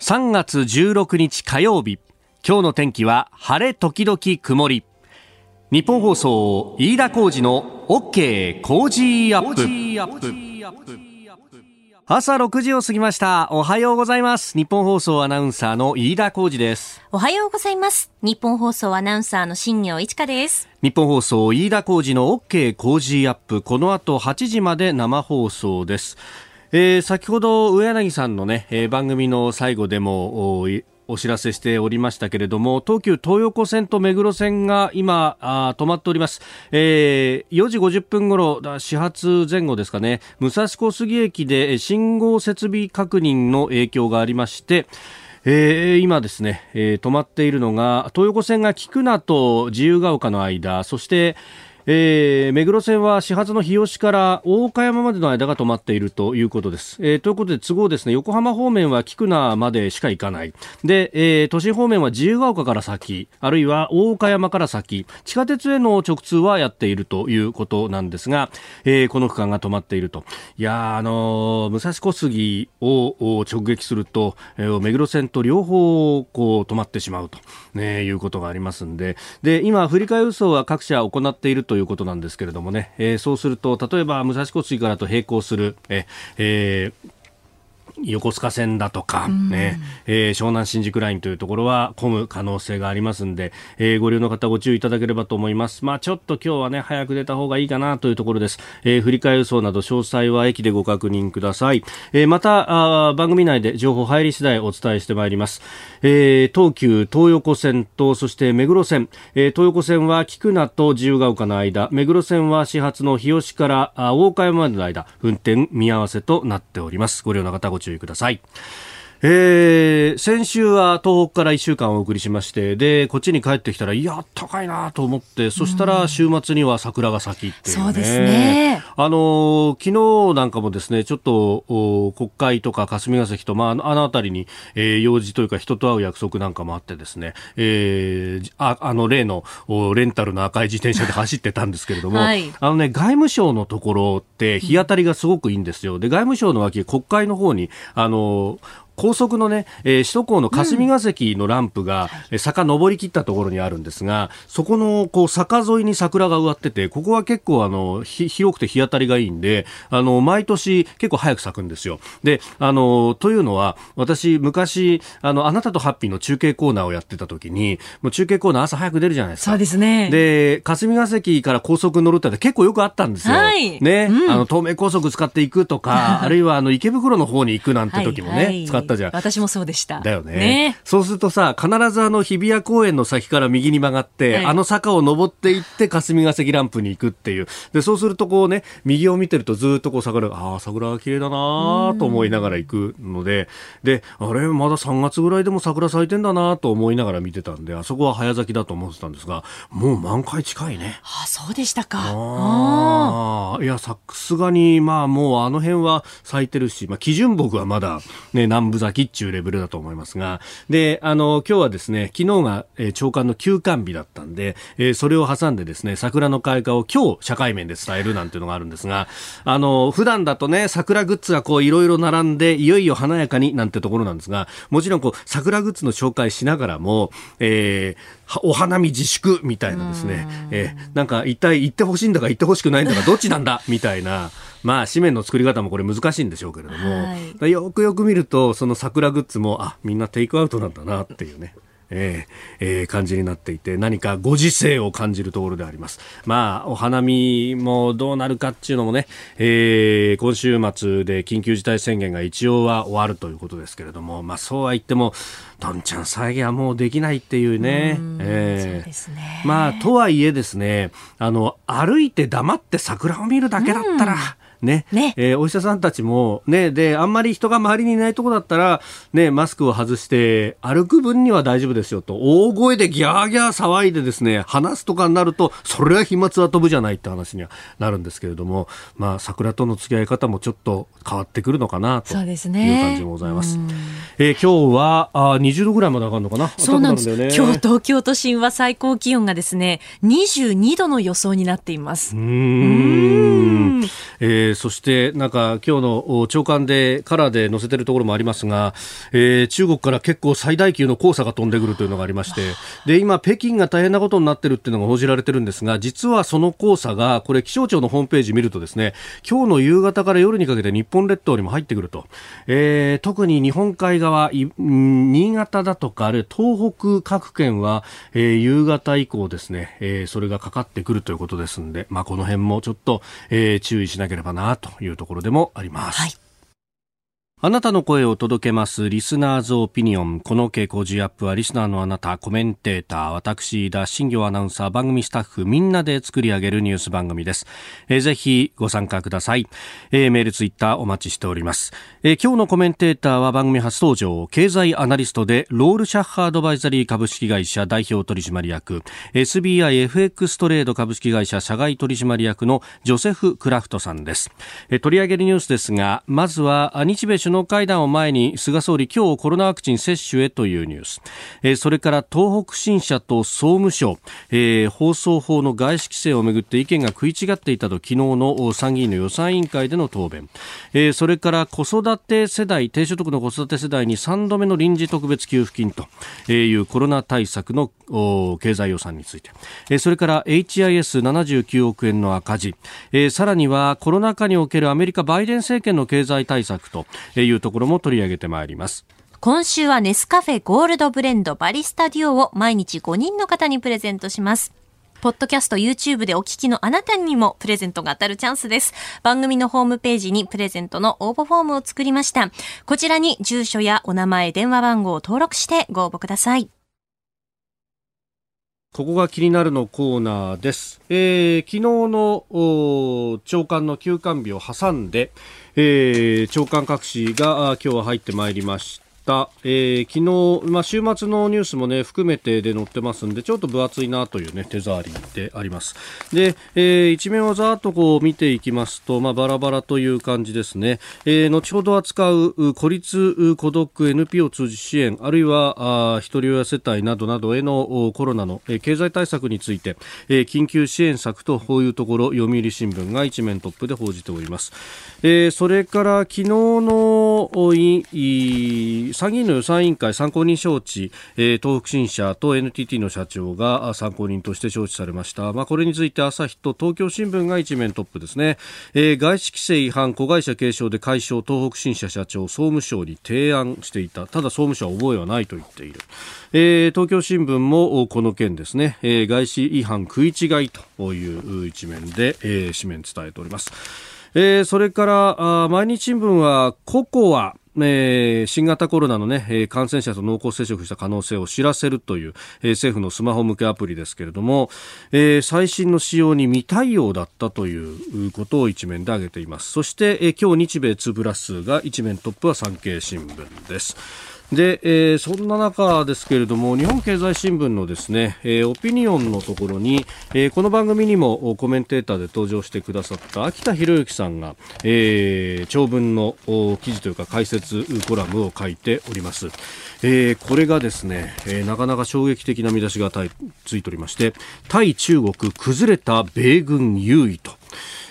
3月16日火曜日。今日の天気は晴れ時々曇り。日本放送飯田浩二の OK 工事アップ。朝6時を過ぎました。おはようございます。日本放送アナウンサーの飯田浩二です。おはようございます。日本放送アナウンサーの新業一華です。日本放送飯田浩二の OK 工事アップ。この後8時まで生放送ですえー、先ほど上柳さんのね、えー、番組の最後でもお知らせしておりましたけれども東急東横線と目黒線が今あ止まっております、えー、4時50分頃始発前後ですかね。武蔵小杉駅で信号設備確認の影響がありましてえー、今ですね、えー、止まっているのが東横線が菊名と自由が丘の間そして、えー、目黒線は始発の日吉から大岡山までの間が止まっているということです。えー、ということで都合ですね、横浜方面は菊名までしか行かない。で、えー、都心方面は自由が丘から先、あるいは大岡山から先、地下鉄への直通はやっているということなんですが、えー、この区間が止まっていると。いやあのー、武蔵小杉を直撃すると、えー、目黒線と両方こう止まってしまうと、ね、いうことがありますんで、で、今、振り替え輸送は各社行っているということなんですけれどもね、えー、そうすると例えば武蔵小杉からと並行するえ、えー横須賀線だとか、ね、えー、湘南新宿ラインというところは混む可能性がありますんで、えー、ご利用の方ご注意いただければと思います。まあちょっと今日はね、早く出た方がいいかなというところです。えー、振り替え輸送など詳細は駅でご確認ください。えー、また、あ番組内で情報入り次第お伝えしてまいります。えー、東急東横線と、そして目黒線、えー、東横線は菊名と自由が丘の間、目黒線は始発の日吉から大岡山までの間、運転見合わせとなっております。ご利用の方ご注意ください。えー、先週は東北から1週間お送りしまして、で、こっちに帰ってきたら、いや、高いなと思って、そしたら週末には桜が咲きっていう、ね、そうですね。あの、昨日なんかもですね、ちょっと、国会とか霞が関と、まあ、あの辺りに、えー、用事というか人と会う約束なんかもあってですね、えー、ああの例のレンタルの赤い自転車で 走ってたんですけれども、はい、あのね、外務省のところって日当たりがすごくいいんですよ。で、外務省の脇、国会の方に、あの、高速のね、えー、首都高の霞が関のランプが、うん、坂登り切ったところにあるんですが、そこのこう坂沿いに桜が植わってて、ここは結構あの広くて日当たりがいいんで、あの毎年結構早く咲くんですよ。で、あのというのは私昔あのあなたとハッピーの中継コーナーをやってた時に、もう中継コーナー朝早く出るじゃないですか。そうですね。で、霞が関から高速乗るって結構よくあったんですよ。はい、ね、うん、あの東名高速使っていくとか、あるいはあの池袋の方に行くなんて時もね、はいはい、使ったじゃん。私もそうでした。だよね。ねそうするとさ、必ずあの日比谷公園の先から右に曲がって、はい、あの坂を登っていって霞ヶ関ランプに行くっていう。で、そうするとこうね、右を見てるとずっとこう桜が、ああ、桜が綺麗だなと思いながら行くので、で、あれ、まだ3月ぐらいでも桜咲いてんだなと思いながら見てたんで、あそこは早咲きだと思ってたんですが、もう満開近いね。ああ、そうでしたか。ああ。いや、さすがに、まあもうあの辺は咲いてるし、まあ基準木はまだね、南部咲きっちゅうレベルだと思いますが、で、あの、今日はですね、昨日が、えー、長官の休館日だったんで、えー、それを挟んでですね、桜の開花を今日社会面で伝えるなんていうのがあるんですが、あの、普段だとね、桜グッズがこういろいろ並んで、いよいよ華やかになんてところなんですが、もちろんこう、桜グッズの紹介しながらも、えー、お花見自粛みたいなですね、えー、なんか一体行ってほしいんだか行ってほしくないんだかどっちなんだみたいな、まあ紙面の作り方もこれ難しいんでしょうけれども、はい、よくよく見るとその桜グッズもあみんなテイクアウトなんだなっていうね。えーえー、感じになっていて何かご時世を感じるところであります。まあお花見もどうなるかっていうのもね、えー、今週末で緊急事態宣言が一応は終わるということですけれども、まあそうは言ってもどんちゃん再現はもうできないっていうね。うえー、ねまあとはいえですね、あの歩いて黙って桜を見るだけだったら。ね。ね、えー、お医者さんたちも、ね、であんまり人が周りにいないとこだったら、ね、マスクを外して歩く分には大丈夫ですよと大声でギャーギャー騒いでですね話すとかになるとそれは飛沫は飛ぶじゃないって話にはなるんですけれども、まあ、桜との付き合い方もちょっと変わってくるのかなという感じもございます。すね、えー、今日はあ20度ぐらいまで上がるのかな？そうなんです、ね、今日東京都心は最高気温がですね22度の予想になっています。うん。えーー、そしてなんか今日の朝刊でカラーで載せてるところもありますが、えー、中国から結構最大級の黄砂が飛んでくるというのがありましてで今北京が大変なことになってるっていうのが報じられてるんですが実はその黄砂がこれ気象庁のホームページ見るとですね今日の夕方から夜にかけて日本列島にも入ってくると、えー、特に日本海側新潟だとかあるいは東北各県は、えー、夕方以降ですね、えー、それがかかってくるということですので、まあ、この辺もちょっと、えー、注意しなければなというところでもあります。はいあなたの声を届けますリスナーズオピニオン。この傾向ジアップはリスナーのあなた、コメンテーター、私、田新行アナウンサー、番組スタッフ、みんなで作り上げるニュース番組です。えー、ぜひご参加ください、えー、メール、ツイッターお待ちしております、えー、今日のコメンテーターは番組初登場、経済アナリストで、ロールシャッハードバイザリー株式会社代表取締役、SBIFX トレード株式会社社外取締役のジョセフ・クラフトさんです。えー、取り上げるニュースですが、まずは日米首脳会談を前に菅総理今日コロナワクチン接種へというニュース、えー、それから東北新社と総務省、えー、放送法の外資規制をめぐって意見が食い違っていたと昨日の参議院の予算委員会での答弁、えー、それから子育て世代低所得の子育て世代に3度目の臨時特別給付金というコロナ対策の経済予算について、それから HIS79 億円の赤字、さらにはコロナ禍におけるアメリカバイデン政権の経済対策というところも取り上げてまいります。今週はネスカフェゴールドブレンドバリスタデュオを毎日5人の方にプレゼントします。ポッドキャスト YouTube でお聞きのあなたにもプレゼントが当たるチャンスです。番組のホームページにプレゼントの応募フォームを作りました。こちらに住所やお名前、電話番号を登録してご応募ください。ここが気になるのコーナーです。えー、昨日の長官の休館日を挟んで、えー、長官各紙が今日は入ってまいりました、えー、昨日、まあ、週末のニュースもね含めてで載ってますんでちょっと分厚いなというね手触りであります。で、えー、一面をざーっとこう見ていきますと、まあ、バラバラという感じですね、えー、後ほど扱う孤立孤独 NP を通じ支援あるいはあ一人親世帯などなどへのコロナの、えー、経済対策について、えー、緊急支援策とこういうところ読売新聞が一面トップで報じております。えー、それから昨日の参議院の予算委員会参考人招致、えー、東北新社と NTT の社長が参考人として招致されました、まあ、これについて朝日と東京新聞が一面トップですね、えー、外資規制違反子会社継承で解消東北新社社長総務省に提案していた。ただ総務省は覚えはないと言っている、えー、東京新聞もこの件ですね、えー、外資違反食い違いという一面で、えー、紙面伝えております。えー、それからあ毎日新聞はココア。えー、新型コロナの、ね、え感染者と濃厚接触した可能性を知らせるという、えー、政府のスマホ向けアプリですけれども、えー、最新の仕様に未対応だったということを一面で挙げています。そして、え今日日米2プラスが一面トップは産経新聞です。で、えー、そんな中ですけれども日本経済新聞のですね、えー、オピニオンのところに、えー、この番組にもコメンテーターで登場してくださった秋田博之さんが、えー、長文の記事というか解説コラムを書いております、えー、これがですね、えー、なかなか衝撃的な見出しがついておりまして対中国崩れた米軍優位と。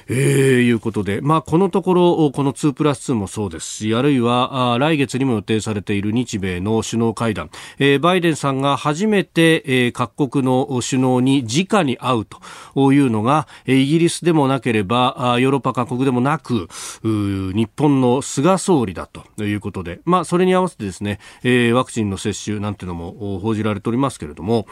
えー、いうことで、まあ、このところ、この2プラス2もそうですし、あるいは、あ来月にも予定されている日米の首脳会談、えー、バイデンさんが初めて、えー、各国の首脳に直に会うというのが、イギリスでもなければ、あヨーロッパ各国でもなく、日本の菅総理だということで、まあ、それに合わせてですね、えー、ワクチンの接種なんていうのも報じられておりますけれども、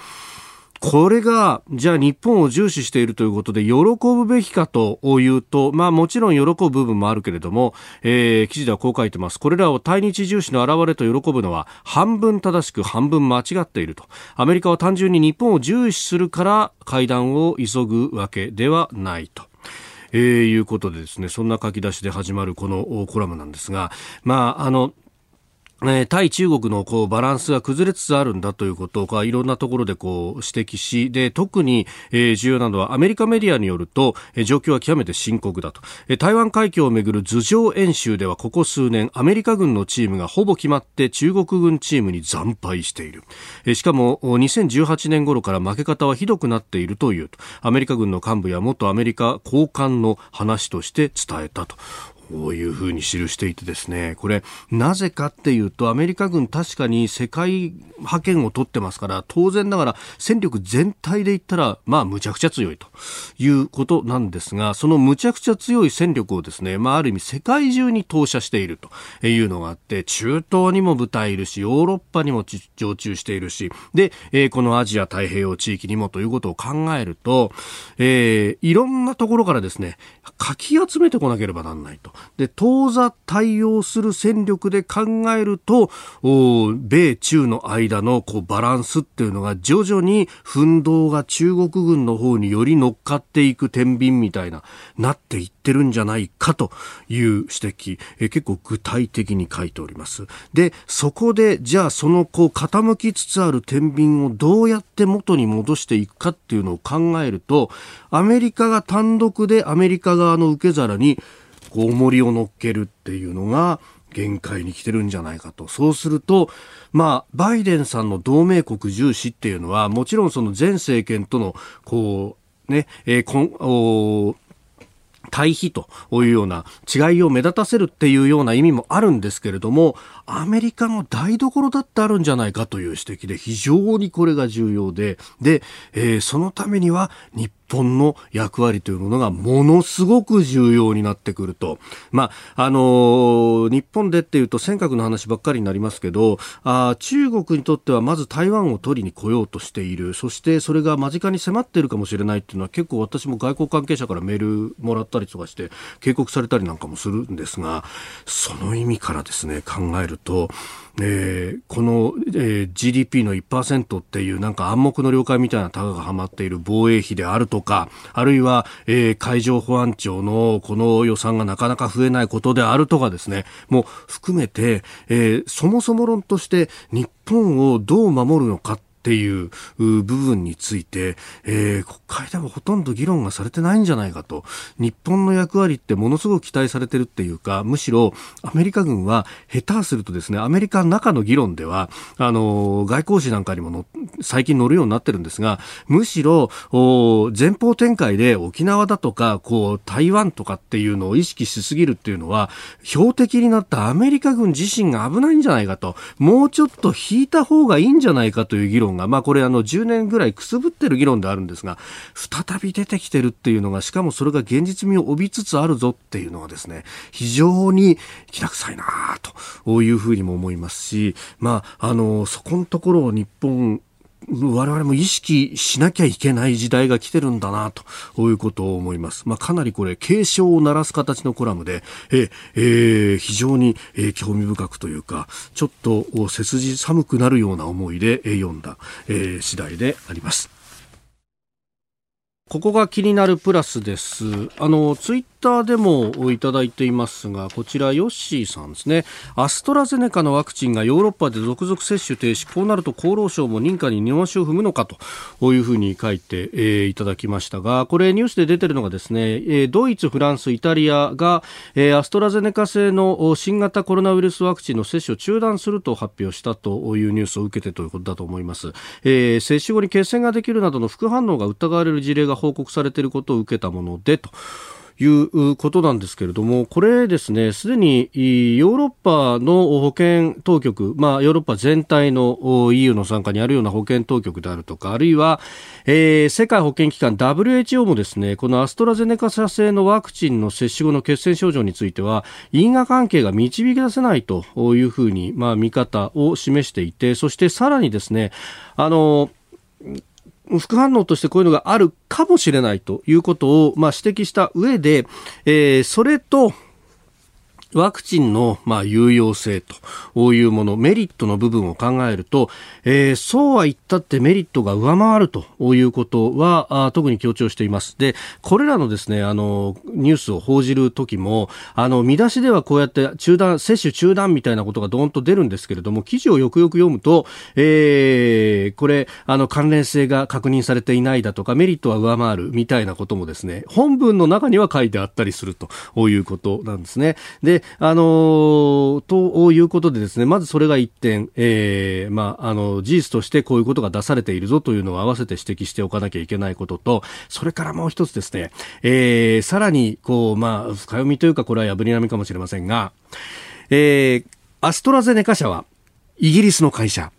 これが、じゃあ日本を重視しているということで、喜ぶべきかというと、まあもちろん喜ぶ部分もあるけれども、えー、記事ではこう書いてます。これらを対日重視の表れと喜ぶのは、半分正しく半分間違っていると。アメリカは単純に日本を重視するから会談を急ぐわけではないと。えー、いうことでですね、そんな書き出しで始まるこのコラムなんですが、まあ、あの、え対中国のこうバランスが崩れつつあるんだということがいろんなところでこう指摘しで特に、え、重要なのはアメリカメディアによると、え、状況は極めて深刻だと、え、台湾海峡をめぐる頭上演習ではここ数年アメリカ軍のチームがほぼ決まって中国軍チームに惨敗している、え、しかも2018年頃から負け方はひどくなっているというアメリカ軍の幹部や元アメリカ高官の話として伝えたと。こういうふうに記していてですね、これ、なぜかっていうと、アメリカ軍確かに世界覇権を取ってますから、当然ながら戦力全体で言ったら、まあ、むちゃくちゃ強いということなんですが、そのむちゃくちゃ強い戦力をですね、まあ、ある意味世界中に投射しているというのがあって、中東にも部隊いるし、ヨーロッパにも常駐しているし、で、えー、このアジア太平洋地域にもということを考えると、えー、いろんなところからですね、かき集めてこなければならないと。で、当座対応する戦力で考えると、米中の間のこうバランスっていうのが徐々に奮闘が中国軍の方により乗っかっていく天秤みたいな、なっていってるんじゃないかという指摘、え結構具体的に書いております。で、そこで、じゃあそのこう傾きつつある天秤をどうやって元に戻していくかっていうのを考えると、アメリカが単独でアメリカ側の受け皿にこう重りを乗っけるっていうのが限界に来てるんじゃないかと。そうすると、まあ、バイデンさんの同盟国重視っていうのは、もちろんその前政権との、こう、ね、えー、こん、対比というような違いを目立たせるっていうような意味もあるんですけれども、アメリカの台所だってあるんじゃないかという指摘で非常にこれが重要で、で、えー、そのためには日本の役割というものがものすごく重要になってくると。まあ、あのー、日本でっていうと尖閣の話ばっかりになりますけど、あ中国にとってはまず台湾を取りに来ようとしている。そしてそれが間近に迫っているかもしれないっていうのは結構私も外交関係者からメールもらったりとかして警告されたりなんかもするんですが、その意味からですね、考えると、えー、この、えー、GDP の1%っていうなんか暗黙の了解みたいなタガがはまっている防衛費であるとか、あるいは、えー、海上保安庁のこの予算がなかなか増えないことであるとかですね、もう含めて、えー、そもそも論として日本をどう守るのかっていう部分について、えー、国会ではほとんど議論がされてないんじゃないかと。日本の役割ってものすごく期待されてるっていうか、むしろアメリカ軍は下手するとですね、アメリカの中の議論では、あの、外交誌なんかにもの最近乗るようになってるんですが、むしろ、前方展開で沖縄だとか、こう、台湾とかっていうのを意識しすぎるっていうのは、標的になったアメリカ軍自身が危ないんじゃないかと、もうちょっと引いた方がいいんじゃないかという議論が、まあこれあの10年ぐらいくすぶってる議論であるんですが、再び出てきてるっていうのが、しかもそれが現実味を帯びつつあるぞっていうのはですね、非常にきな臭いなというふうにも思いますし、まあ、あの、そこのところを日本、我々も意識しなきゃいけない時代が来てるんだなということを思います。まあ、かなりこれ警鐘を鳴らす形のコラムで、ええー、非常に、えー、興味深くというか、ちょっと背筋寒くなるような思いで、えー、読んだ、えー、次第であります。ここが気になるプラスです。あの、ツイッターでもいただいていますが、こちら、ヨッシーさんですね。アストラゼネカのワクチンがヨーロッパで続々接種停止。こうなると厚労省も認可に二足を踏むのかというふうに書いて、えー、いただきましたが、これニュースで出てるのがですね、えー、ドイツ、フランス、イタリアが、えー、アストラゼネカ製の新型コロナウイルスワクチンの接種を中断すると発表したというニュースを受けてということだと思います。えー、接種後に血栓ができるなどの副反応が疑われる事例が報告されていることを受けたものでと。いうことなんですけれども、これですね、すでにヨーロッパの保健当局、まあ、ヨーロッパ全体の EU の参加にあるような保健当局であるとか、あるいは、えー、世界保健機関 WHO もですね、このアストラゼネカ社製のワクチンの接種後の血栓症状については、因果関係が導き出せないというふうに、まあ、見方を示していて、そしてさらにですね、あの、副反応としてこういうのがあるかもしれないということを、まあ、指摘した上で、えー、それと、ワクチンの、まあ、有用性というもの、メリットの部分を考えると、えー、そうは言ったってメリットが上回るということは、あ特に強調しています。で、これらのですね、あの、ニュースを報じるときも、あの、見出しではこうやって中断、接種中断みたいなことがドーンと出るんですけれども、記事をよくよく読むと、えー、これ、あの、関連性が確認されていないだとか、メリットは上回るみたいなこともですね、本文の中には書いてあったりするということなんですね。で、あの、ということでですね、まずそれが一点、えー、まあ、あの、事実としてこういうことが出されているぞというのを合わせて指摘しておかなきゃいけないことと、それからもう一つですね、えー、さらに、こう、まあ、深読みというか、これは破り並みかもしれませんが、えー、アストラゼネカ社は、イギリスの会社、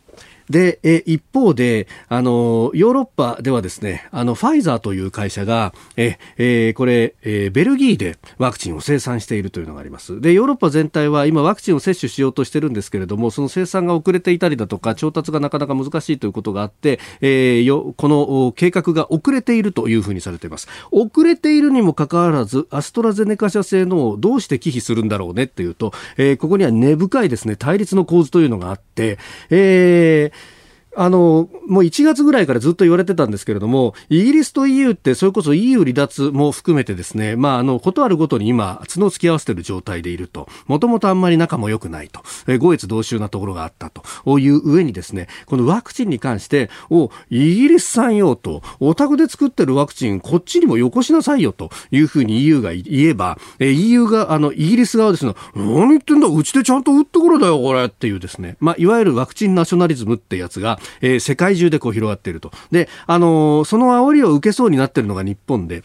で、え一方で、あの、ヨーロッパではですね、あの、ファイザーという会社が、え、えこれ、えベルギーでワクチンを生産しているというのがあります。で、ヨーロッパ全体は今ワクチンを接種しようとしてるんですけれども、その生産が遅れていたりだとか、調達がなかなか難しいということがあって、え、よ、この計画が遅れているというふうにされています。遅れているにもかかわらず、アストラゼネカ社製のをどうして忌避するんだろうねっていうと、え、ここには根深いですね、対立の構図というのがあって、えー、あの、もう1月ぐらいからずっと言われてたんですけれども、イギリスと EU って、それこそ EU 離脱も含めてですね、まあ、あの、ことあるごとに今、角を突き合わせている状態でいると。もともとあんまり仲も良くないと。えー、五越同州なところがあったと。おいう上にですね、このワクチンに関して、お、イギリス産用と、お宅で作ってるワクチン、こっちにもよこしなさいよと。いうふうに EU が言えば、え、EU が、あの、イギリス側ですね、何言ってんだ、うちでちゃんと打ってくるだよ、これ。っていうですね、まあ、いわゆるワクチンナショナリズムってやつが、えー、世界中でこう広がっていると。で、あのー、その煽りを受けそうになっているのが日本で、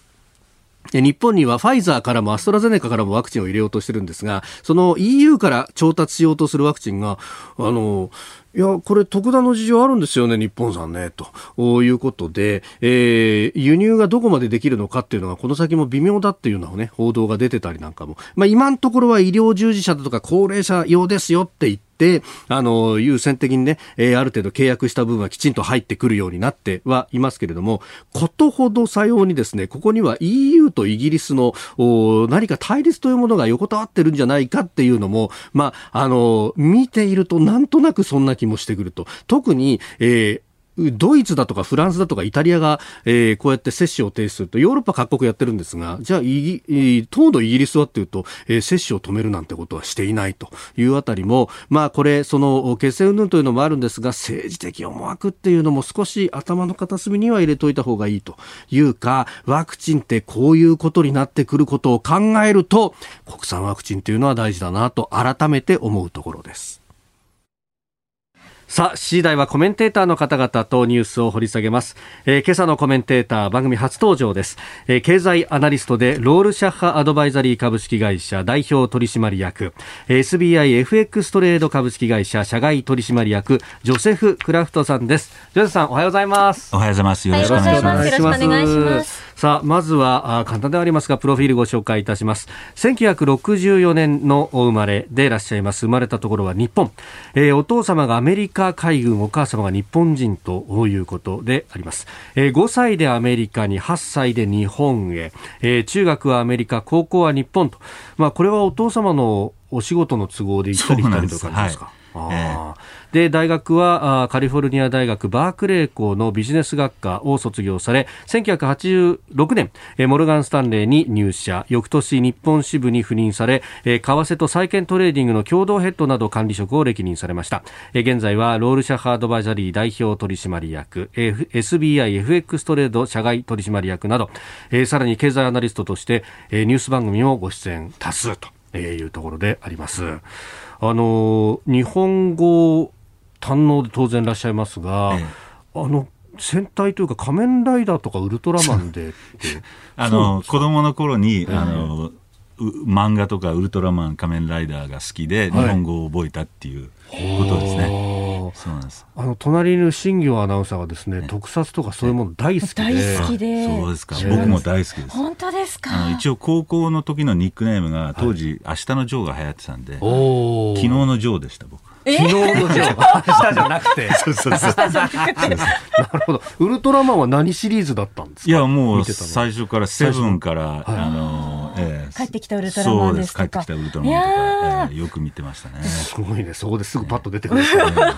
日本にはファイザーからもアストラゼネカからもワクチンを入れようとしてるんですが、その EU から調達しようとするワクチンが、あの、いや、これ特段の事情あるんですよね、日本さんね、ということで、えー、輸入がどこまでできるのかっていうのが、この先も微妙だっていうのをね、報道が出てたりなんかも。まあ今のところは医療従事者だとか高齢者用ですよって言って、あの、優先的にね、えー、ある程度契約した分はきちんと入ってくるようになってはいますけれども、ことほどさようにですね、ここには EU とイギリスの何か対立というものが横たわってるんじゃないかっていうのも、まあ、あの、見ているとなんとなくそんな気もしてくると。特に、えードイツだとかフランスだとかイタリアが、えー、こうやって接種を停止するとヨーロッパ各国やってるんですがじゃあイギ東土イギリスはっていうと、えー、接種を止めるなんてことはしていないというあたりもまあこれその決戦云々というのもあるんですが政治的思惑っていうのも少し頭の片隅には入れといた方がいいというかワクチンってこういうことになってくることを考えると国産ワクチンというのは大事だなと改めて思うところです。さあ、次第はコメンテーターの方々とニュースを掘り下げます。えー、今朝のコメンテーター、番組初登場です。えー、経済アナリストで、ロールシャッハアドバイザリー株式会社代表取締役、SBIFX トレード株式会社社外取締役、ジョセフ・クラフトさんです。ジョセフさん、おはようございます。おはようございます。よろしくお願いします。よろしくお願いします。さあ、まずは、あ簡単ではありますが、プロフィールご紹介いたします。1964年のお生まれでいらっしゃいます。生まれたところは日本。えー、お父様がアメリカ海軍、お母様が日本人ということであります。えー、5歳でアメリカに、8歳で日本へ、えー、中学はアメリカ、高校は日本と。まあ、これはお父様のお仕事の都合で行ったり来たりとか？ですか。あで大学はカリフォルニア大学バークレー校のビジネス学科を卒業され1986年モルガン・スタンレーに入社翌年日本支部に赴任され為替と債券トレーディングの共同ヘッドなど管理職を歴任されました現在はロールシャッハアドバイザリー代表取締役 SBIFX トレード社外取締役などさらに経済アナリストとしてニュース番組もご出演多数というところであります。あの日本語堪能で当然いらっしゃいますが、ええ、あの戦隊というか仮面ライダーとかウルトラマンで あの子供の頃に、あの漫画とかウルトラマン仮面ライダーが好きで日本語を覚えたっていうことですね。はい、そうなんです。あの隣にいる新業アナウンサーがですね、特撮とかそういうもの大好きで、大好きで、そうですか。僕も大好きです。本当ですか？一応高校の時のニックネームが当時、明日のジョーが流行ってたんで、昨日のジョーでした僕。昨日のジョー。明日じゃなくて。そうそうそう。なるほど。ウルトラマンは何シリーズだったんですか？いや、もう最初からセブンから、あの、ええ帰ってきたウルトラマンですとか。帰ってきたウルトラマンとか、えー、よく見てましたね。すごいね。そこですぐパッと出てくる、ね。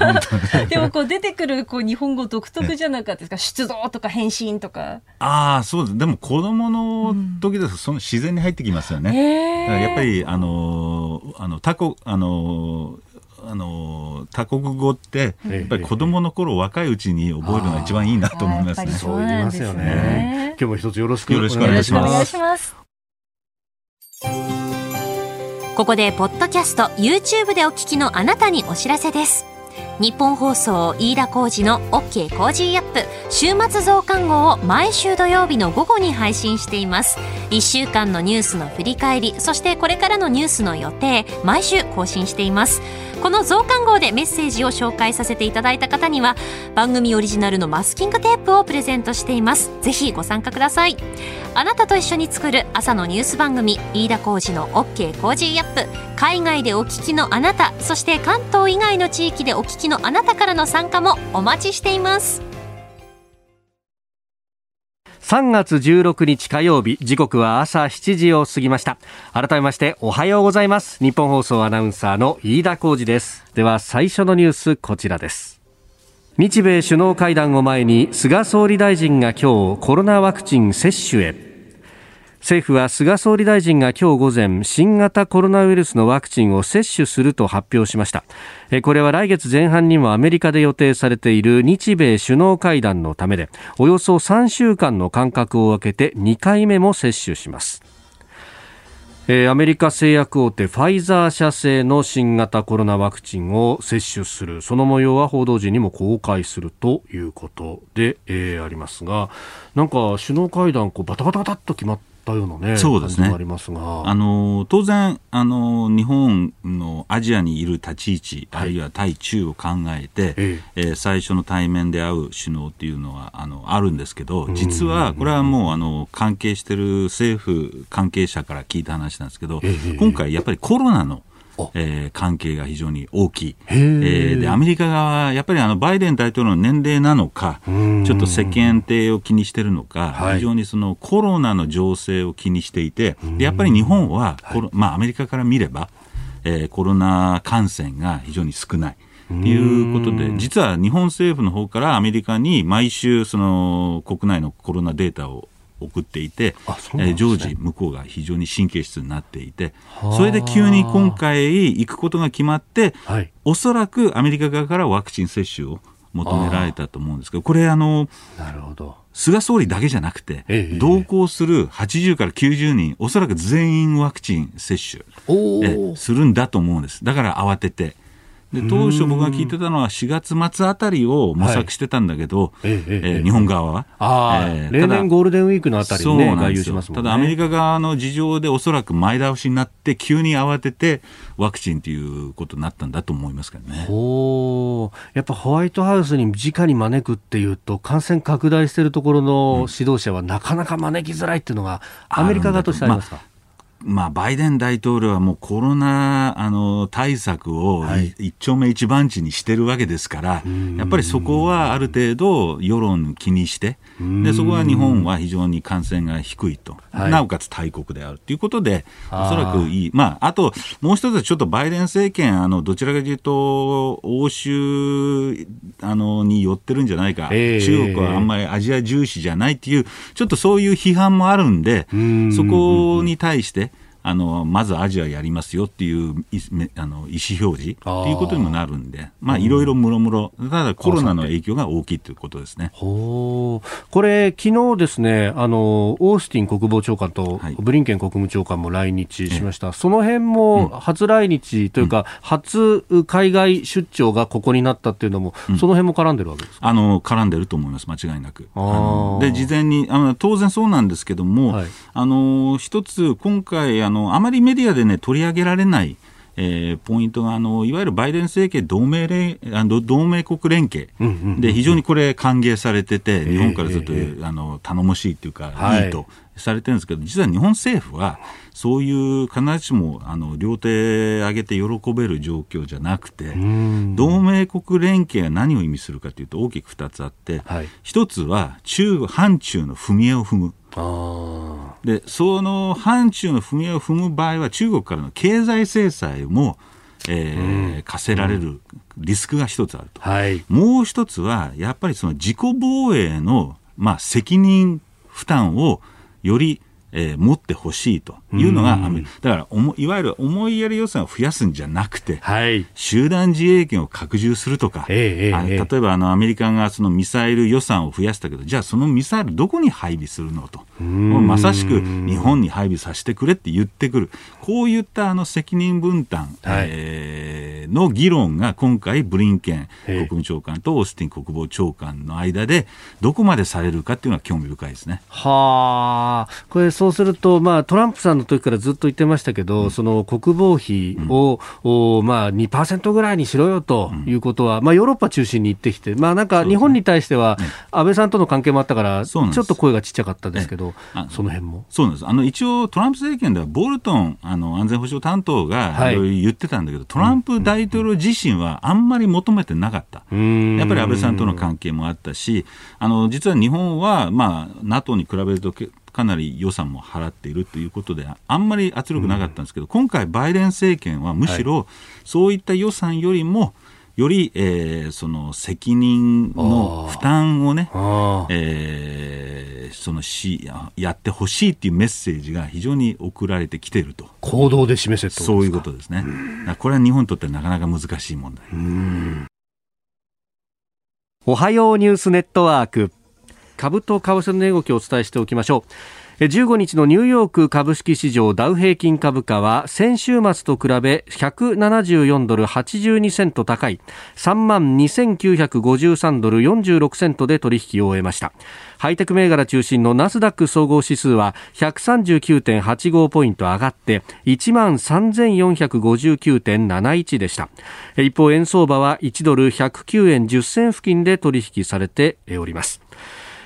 でもこう出てくるこう日本語独特じゃなかったですか？出動とか変身とか。ああ、そうです。でも子供の時です、うん、その自然に入ってきますよね。やっぱりあのあのタコあのあの多国語ってやっぱり子供の頃若いうちに覚えるのが一番いいなと思いますね。そう言いますよね。今日も一つよろしくお願いします。ここでポッドキャスト YouTube でお聞きのあなたにお知らせです。日本放送飯田浩二の OK コージーアップ週末増刊号を毎週土曜日の午後に配信しています1週間のニュースの振り返りそしてこれからのニュースの予定毎週更新していますこの増刊号でメッセージを紹介させていただいた方には番組オリジナルのマスキングテープをプレゼントしています。ぜひご参加ください。あなたと一緒に作る朝のニュース番組飯田浩二の OK コージーアップ。海外でお聞きのあなたそして関東以外の地域でお聞きのあなたからの参加もお待ちしています。3月16日火曜日時刻は朝7時を過ぎました。改めましておはようございます。日本放送アナウンサーの飯田浩司です。では最初のニュースこちらです。日米首脳会談を前に菅総理大臣が今日コロナワクチン接種へ。政府は菅総理大臣が今日午前新型コロナウイルスのワクチンを接種すると発表しました。これは来月前半にもアメリカで予定されている日米首脳会談のためでおよそ3週間の間隔を空けて2回目も接種します。アメリカ製薬大手ファイザー社製の新型コロナワクチンを接種する。その模様は報道陣にも公開するということで、ありますがなんか首脳会談こうバタバタバタっと決まってったようなね、そうですね。ありますが。あの、当然、あの、日本のアジアにいる立ち位置、はい、あるいは対中を考えて、ええー、最初の対面で会う首脳っていうのは、あの、あるんですけど、実は、これはもう、あの、関係してる政府関係者から聞いた話なんですけど、え今回やっぱりコロナのえー、関係が非常に大きい、えー、でアメリカ側やっぱりあのバイデン大統領の年齢なのか、ちょっと世間体を気にしてるのか、はい、非常にそのコロナの情勢を気にしていて、やっぱり日本は、はい、まあ、アメリカから見れば、えー、コロナ感染が非常に少ない。ということで、実は日本政府の方からアメリカに毎週、その国内のコロナデータを送っていて、ね、え常時向こうが非常に神経質になっていてそれで急に今回行くことが決まって、はい、おそらくアメリカ側からワクチン接種を求められたと思うんですけどこれあのなるほど。菅総理だけじゃなくて、ええ、同行する80から90人、おそらく全員ワクチン接種えするんだと思うんです。だから慌てて、で当初僕が聞いてたのは4月末あたりを模索してたんだけど、はい、えー、えー、日本側は。あえー、例年ゴールデンウィークのあたりに、ね、外遊しますもんね。ただアメリカ側の事情でおそらく前倒しになって急に慌ててワクチンということになったんだと思いますけどね。おやっぱホワイトハウスに直に招くっていうと感染拡大しているところの指導者はなかなか招きづらいっていうのがアメリカ側としてありますか、まあ、バイデン大統領はもうコロナあの対策を一丁目一番地にしてるわけですから、はい、やっぱりそこはある程度世論気にして、でそこは日本は非常に感染が低いと、はい、なおかつ大国であるということで、おそらくいい、まあ、あともう一つちょっとバイデン政権、あのどちらかというと、欧州あのに寄ってるんじゃないか、えー、中国はあんまりアジア重視じゃないっていう、ちょっとそういう批判もあるんで、そこに対して、あのまずアジアやりますよっていうあの意思表示っていうことにもなるんで、まあ、いろいろもろもろ、ただコロナの影響が大きいということですね。これ、昨日ですねあの、オースティン国防長官とブリンケン国務長官も来日しました、はい、その辺も初来日というか、うん、初海外出張がここになったっていうのも、うん、その辺も絡んでるわけですあの絡んでると思います、間違いなく。で事前にあの当然そうなんですけども、はい、あの一つ、今回あののあまりメディアで、ね、取り上げられない、えー、ポイントがあのいわゆるバイデン政権同盟連あの同盟国連携で非常にこれ歓迎されてて、日本からずっと、あの頼もしいというか、い、いとされてるんですけど実は日本政府はそういう必ずしもあの両手上げて喜べる状況じゃなくて同盟国連携が何を意味するかというと大きく2つあって、はい、1つは中反中の踏み絵を踏む。でその範疇の踏み絵を踏む場合は中国からの経済制裁も、えー課せられるリスクが一つあると、はい。もう一つはやっぱりその自己防衛の、まあ、責任負担をより、えー持ってほしいというのがアメリカ。だからおもいわゆる思いやり予算を増やすんじゃなくて、はい。集団自衛権を拡充するとか、ええええ。例えばあのアメリカがそのミサイル予算を増やしたけど、じゃあそのミサイルどこに配備するのと、まさしく日本に配備させてくれって言ってくる、こういったあの責任分担、はい。えーの議論が今回、ブリンケンええ。国務長官とオースティン国防長官の間で、どこまでされるかっていうのは興味深いですね。はあ、これそうすると、まあ、トランプさんの時からずっと言ってましたけど、その国防費を、おまあ、2%ぐらいにしろよということは、まあ、ヨーロッパ中心に言ってきて、まあ、なんか日本に対しては、安倍さんとの関係もあったから、ちょっと声がちっちゃかったですけどええあ、その辺も？そうなんです。あの、一応、トランプ政権では、ボルトン、あの、安全保障担当が、言ってたんだけど、トランプ大統領自身はあんまり求めてなかった。やっぱり安倍さんとの関係もあったし、あの、実は日本は、まあ、NATO に比べるとけ、かなり予算も払っているということで、あんまり圧力なかったんですけど、今回、バイデン政権はむしろ、そういった予算よりも、より、えーその責任の負担をね、えーそのしややってほしいっていうメッセージが非常に送られてきていると。行動で示せとそういうことですね。これは日本にとってなかなか難しい問題。おはようニュースネットワーク。株と為替の値動きをお伝えしておきましょう。え15日のニューヨーク株式市場ダウ平均株価は先週末と比べ174ドル82セント高い3万2953ドル46セントで取引を終えました。ハイテク銘柄中心のナスダック総合指数は139.85ポイント上がって1万3459.71でした。一方円相場は1ドル109円10銭付近で取引されております。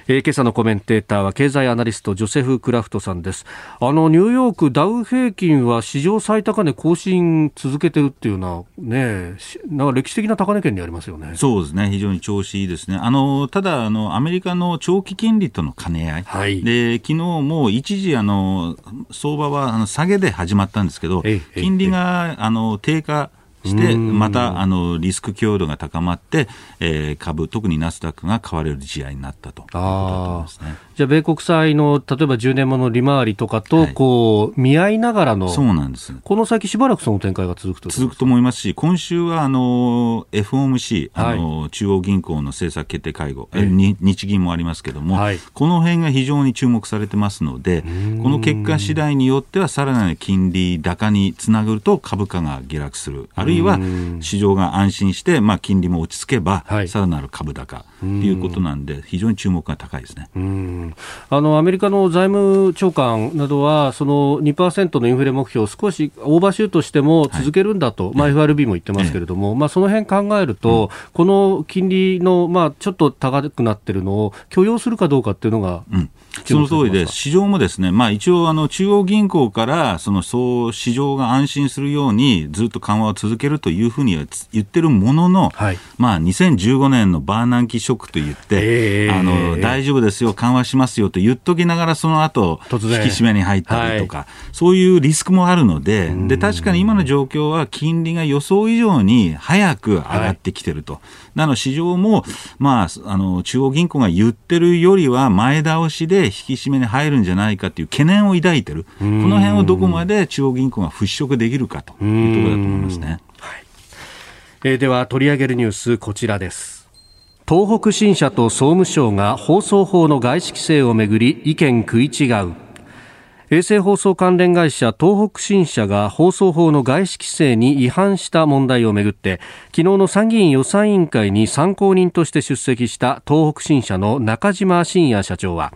えー今朝のコメンテーターは経済アナリストジョセフ・クラフトさんですあのニューヨークダウ平均は史上最高値更新続けてるっていうのはねしなんか歴史的な高値圏にありますよねそうですね。非常に調子いいですね。あの、ただ、あの、アメリカの長期金利との兼ね合い。はいで、昨日も一時、あの、相場はあの下げで始まったんですけど金利が、あの、低下して、うん。また、あの、リスク強度が高まって、えー株、特にナスダックが買われる試合になったということだと思いますね。じゃあ米国債の例えば10年もの利回りとかとはい。こう見合いながらの、そうなんです。この先しばらくその展開が続くと続くと思いますし、今週はあの FOMC、あはい。の中央銀行の政策決定会合、ええ。えに日銀もありますけども、はい。この辺が非常に注目されてますので、この結果次第によっては、さらなる金利高につながると株価が下落する、あるいは市場が安心して、まあ、金利も落ち着けば、はい。さらなる株高ということなんで、非常に注目が高いですね。うん。あのアメリカの財務長官などは、その2%のインフレ目標を少しオーバーシュートしても続けるんだと、まあ、FRB も言ってますけれども、まあ、その辺考えると、この金利の、まあ、ちょっと高くなってるのを許容するかどうかっていうのが、うんその通りで、市場もですね、まあ一応、あの、中央銀行から、その、そう、市場が安心するように、ずっと緩和を続けるというふうにはつ言ってるものの、はい。まあ2015年のバーナンキショックと言って、ええあの、大丈夫ですよ、緩和しますよと言っときながら、その後、引き締めに入ったりとか、そういうリスクもあるので、で、確かに今の状況は、金利が予想以上に早く上がってきてると。なので、市場も、まあ、あの、中央銀行が言ってるよりは、前倒しで引き締めに入るんじゃないかという懸念を抱いてる。この辺をどこまで中央銀行が払拭できるかというところだと思いますね。えーでは取り上げるニュースこちらです。東北新社と総務省が放送法の外資規制をめぐり意見食い違う。衛星放送関連会社東北新社が放送法の外資規制に違反した問題をめぐって昨日の参議院予算委員会に参考人として出席した東北新社の中島信也社長は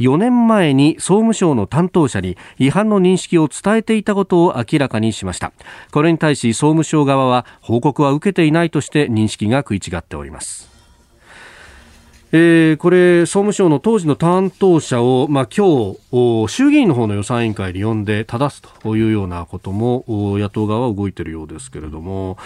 4年前に総務省の担当者に違反の認識を伝えていたことを明らかにしました。これに対し総務省側は報告は受けていないとして認識が食い違っております。えーこれ、総務省の当時の担当者を、まあ、今日衆議院の方の予算委員会に呼んで正すというようなことも野党側は動いているようですけれども、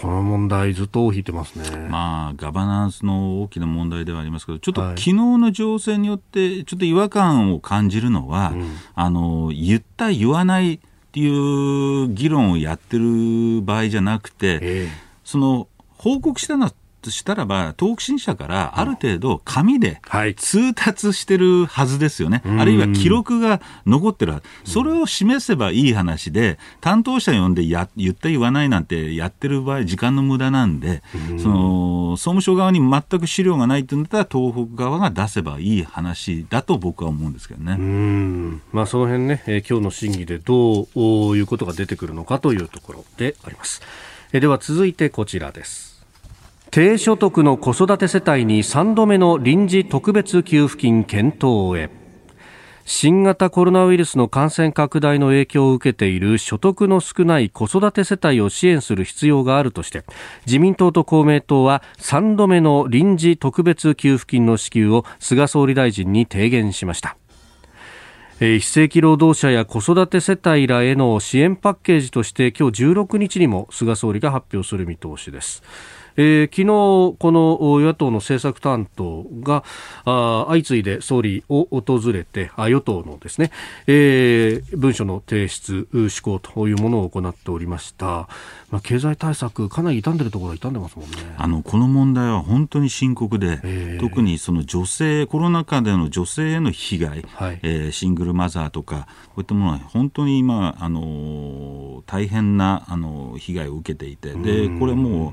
この問題、ずっと引いてますね。まあ、ガバナンスの大きな問題ではありますけど、ちょっと昨日の情勢によって、ちょっと違和感を感じるのは、あの言った、言わないっていう議論をやってる場合じゃなくて、えー、その報告したのはしたらば、東北新社からある程度紙で通達してるはずですよね、はい、あるいは記録が残ってるはず、それを示せばいい話で、担当者呼んでや言った言わないなんてやってる場合、時間の無駄なんで、その総務省側に全く資料がないっていうんだったら、東北側が出せばいい話だと僕は思うんですけどね。うん。まあ、その辺ね、えー、今日の審議でどういうことが出てくるのかというところであります。えー、では続いてこちらです。低所得の子育て世帯に3度目の臨時特別給付金検討へ。新型コロナウイルスの感染拡大の影響を受けている所得の少ない子育て世帯を支援する必要があるとして自民党と公明党は3度目の臨時特別給付金の支給を菅総理大臣に提言しました。非正規労働者や子育て世帯らへの支援パッケージとして今日16日にも菅総理が発表する見通しです。えー、昨日この与野党の政策担当があ相次いで総理を訪れてあ与党のですね、えー、文書の提出施行というものを行っておりました、まあ、経済対策かなり傷んでるところは傷んでますもんね。あのこの問題は本当に深刻で、えー、特にその女性コロナ禍での女性への被害、はい、えー、シングルマザーとかこういったものは本当に今あの大変なあの被害を受けていてでこれもう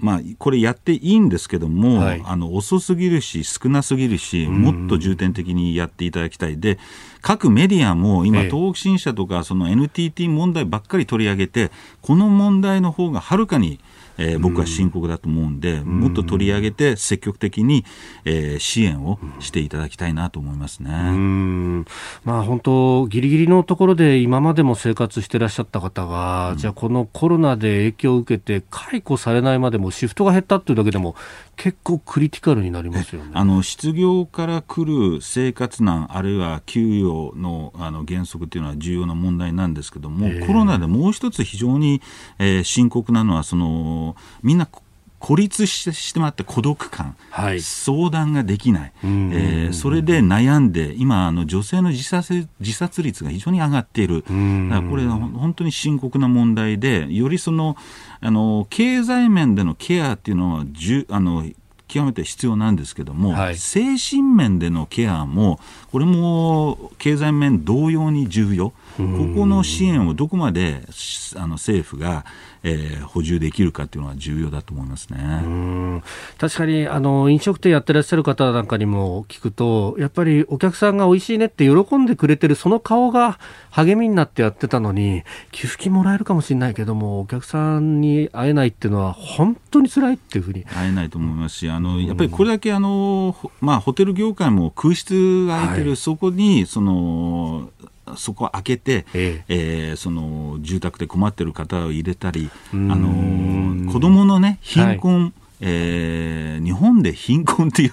まあ、これやっていいんですけども、はい、あの遅すぎるし、少なすぎるし、もっと重点的にやっていただきたい、で各メディアも今、東北新社とかその NTT 問題ばっかり取り上げて、この問題の方がはるかにえー、僕は深刻だと思うんで、もっと取り上げて積極的に、えー、支援をしていただきたいなと思いますね。まあ、本当、ぎりぎりのところで今までも生活してらっしゃった方が、うん、じゃあこのコロナで影響を受けて解雇されないまでもシフトが減ったっていうだけでも結構クリティカルになりますよね。あの失業から来る生活難あるいは給与のあの原則というのは重要な問題なんですけども、コロナでもう一つ非常に、えー、深刻なのはそのみんな孤立してしてもらって孤独感、はい、相談ができない、えー、それで悩んで今あの女性の自殺自殺率が非常に上がっている。だからこれは本当に深刻な問題でよりそのあの経済面でのケアっていうのはじゅあの極めて必要なんですけども、はい、精神面でのケアもこれも経済面同様に重要。ここの支援をどこまであの政府がえー、補充できるかというのは重要だと思いますね。確かにあの飲食店やってらっしゃる方なんかにも聞くとやっぱりお客さんが美味しいねって喜んでくれてるその顔が励みになってやってたのに給付金もらえるかもしれないけどもお客さんに会えないっていうのは本当に辛いっていうふうに。会えないと思いますしあのやっぱりこれだけあの、まあ、ホテル業界も空室が空いてる、はい、そこにそのそこを開けて、ええ。えー、その住宅で困ってる方を入れたり、あの子供のね貧困、はいえー、日本で貧困っていう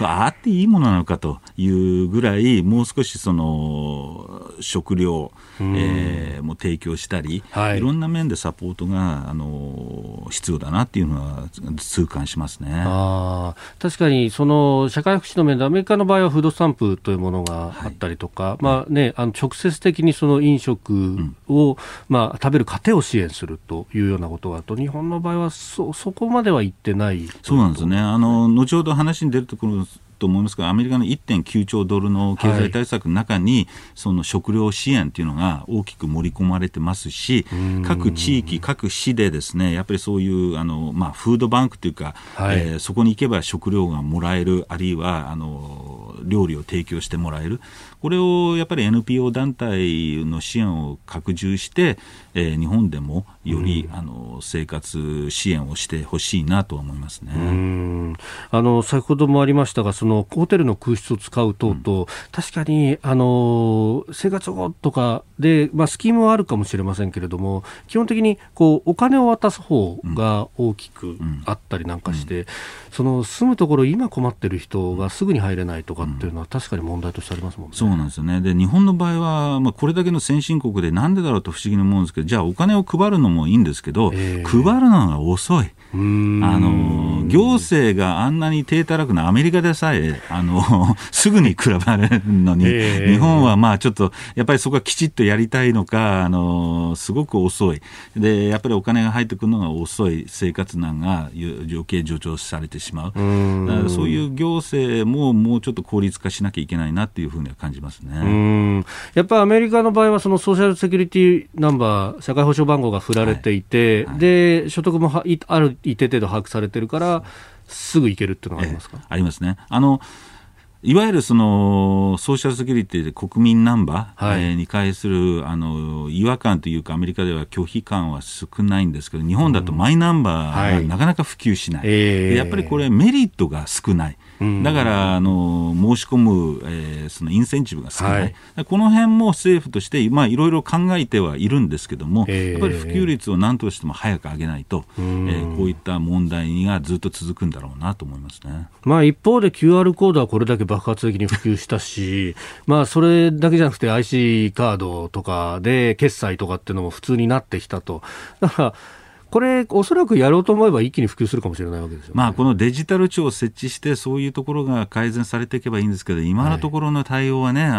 あっていいものなのかというぐらいもう少しその食料、えー、も提供したり、はい、いろんな面でサポートがあの必要だなっていうのは痛感しますね。あ確かにその社会福祉の面でアメリカの場合はフードスタンプというものがあったりとか、はい、まあね、あの直接的にその飲食を、うん、まあ、食べる家庭を支援するというようなことがあと日本の場合はそそこまでは言ってない。ないそうなんですね。あの後ほど話に出るところと思いますが、アメリカの1.9兆ドルの経済対策の中に、はい、その食料支援というのが大きく盛り込まれてますし、各地域、各市でですねやっぱりそういうあの、まあ、フードバンクというか、はい、えー、そこに行けば食料がもらえる、あるいはあの料理を提供してもらえる、これをやっぱり NPO 団体の支援を拡充して、えー、日本でもより、うん、あの生活支援をしてほしいなと思いますね。あの先ほどもありましたが、そのホテルの空室を使う等々、うん、確かにあの生活保護とかで、まあ、スキームはあるかもしれませんけれども、基本的にこうお金を渡す方が大きくあったりなんかして、うん、その住むところ、今困ってる人がすぐに入れないとかっっていうのは確かに問題としてありますもんね。そうなんですよね。で、日本の場合は、まあ、これだけの先進国でなんでだろうと不思議に思うんですけど、じゃあお金を配るのもいいんですけど、えー、配るのが遅い。あの行政があんなに低たらくなアメリカでさえあの すぐに比べられるのに、えー、日本はまあちょっとやっぱりそこはきちっとやりたいのかあのすごく遅い。でやっぱりお金が入ってくるのが遅い生活難が余計助長されてしまう。だからそういう行政ももうちょっと効率化しなきゃいけないなっていうふうには感じますね。やっぱりアメリカの場合はそのソーシャルセキュリティナンバー社会保障番号が振られていて、はい。はい、で所得もはある一定程度把握されてるから、すぐ行けるっていうのはありますか、えありますね。あのいわゆるそのソーシャルセキュリティで国民ナンバー、はい、えー、に対するあの違和感というか、アメリカでは拒否感は少ないんですけど、日本だとマイナンバーがなかなか普及しない、はい、やっぱりこれ、メリットが少ない。だからあの申し込む、えー、そのインセンティブが少ない、はい、この辺も政府として、まあ、いろいろ考えてはいるんですけども、やっぱり普及率を何としても早く上げないと、えー、こういった問題がずっと続くんだろうなと思いますね、まあ、一方で QR コードはこれだけ爆発的に普及したし、まあ、それだけじゃなくて IC カードとかで決済とかっていうのも普通になってきたと。だからこれ、おそらくやろうと思えば一気に普及するかもしれないわけですよ、ね、まあ、このデジタル庁を設置して、そういうところが改善されていけばいいんですけど、今のところの対応はね、